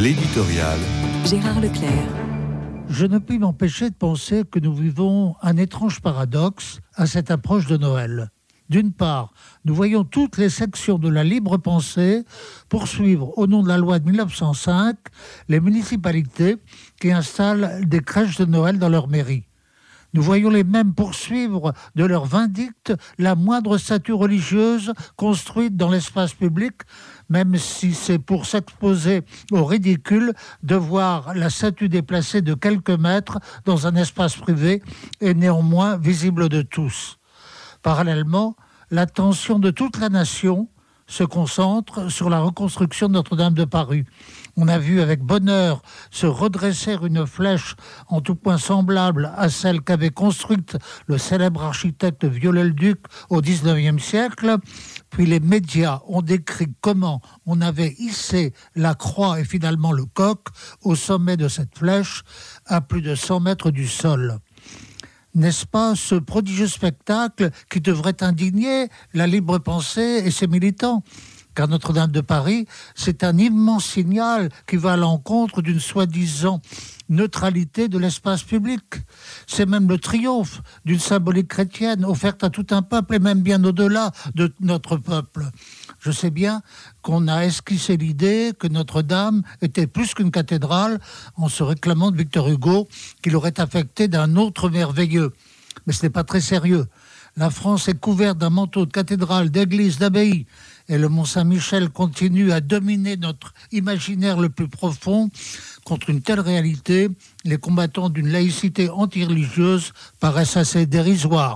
L'éditorial. Gérard Leclerc. Je ne puis m'empêcher de penser que nous vivons un étrange paradoxe à cette approche de Noël. D'une part, nous voyons toutes les sections de la libre pensée poursuivre, au nom de la loi de 1905, les municipalités qui installent des crèches de Noël dans leur mairie. Nous voyons les mêmes poursuivre de leur vindicte la moindre statue religieuse construite dans l'espace public, même si c'est pour s'exposer au ridicule de voir la statue déplacée de quelques mètres dans un espace privé et néanmoins visible de tous. Parallèlement, l'attention de toute la nation se concentre sur la reconstruction de Notre-Dame de Paris. On a vu avec bonheur se redresser une flèche en tout point semblable à celle qu'avait construite le célèbre architecte Viollet-le-Duc au XIXe siècle. Puis les médias ont décrit comment on avait hissé la croix et finalement le coq au sommet de cette flèche à plus de 100 mètres du sol n'est-ce pas, ce prodigieux spectacle qui devrait indigner la libre pensée et ses militants? Car Notre-Dame de Paris, c'est un immense signal qui va à l'encontre d'une soi-disant neutralité de l'espace public. C'est même le triomphe d'une symbolique chrétienne offerte à tout un peuple et même bien au-delà de notre peuple. Je sais bien qu'on a esquissé l'idée que Notre-Dame était plus qu'une cathédrale en se réclamant de Victor Hugo qu'il aurait affecté d'un autre merveilleux. Mais ce n'est pas très sérieux. La France est couverte d'un manteau de cathédrale, d'église, d'abbaye et le Mont Saint-Michel continue à dominer notre imaginaire le plus profond, contre une telle réalité, les combattants d'une laïcité anti-religieuse paraissent assez dérisoires.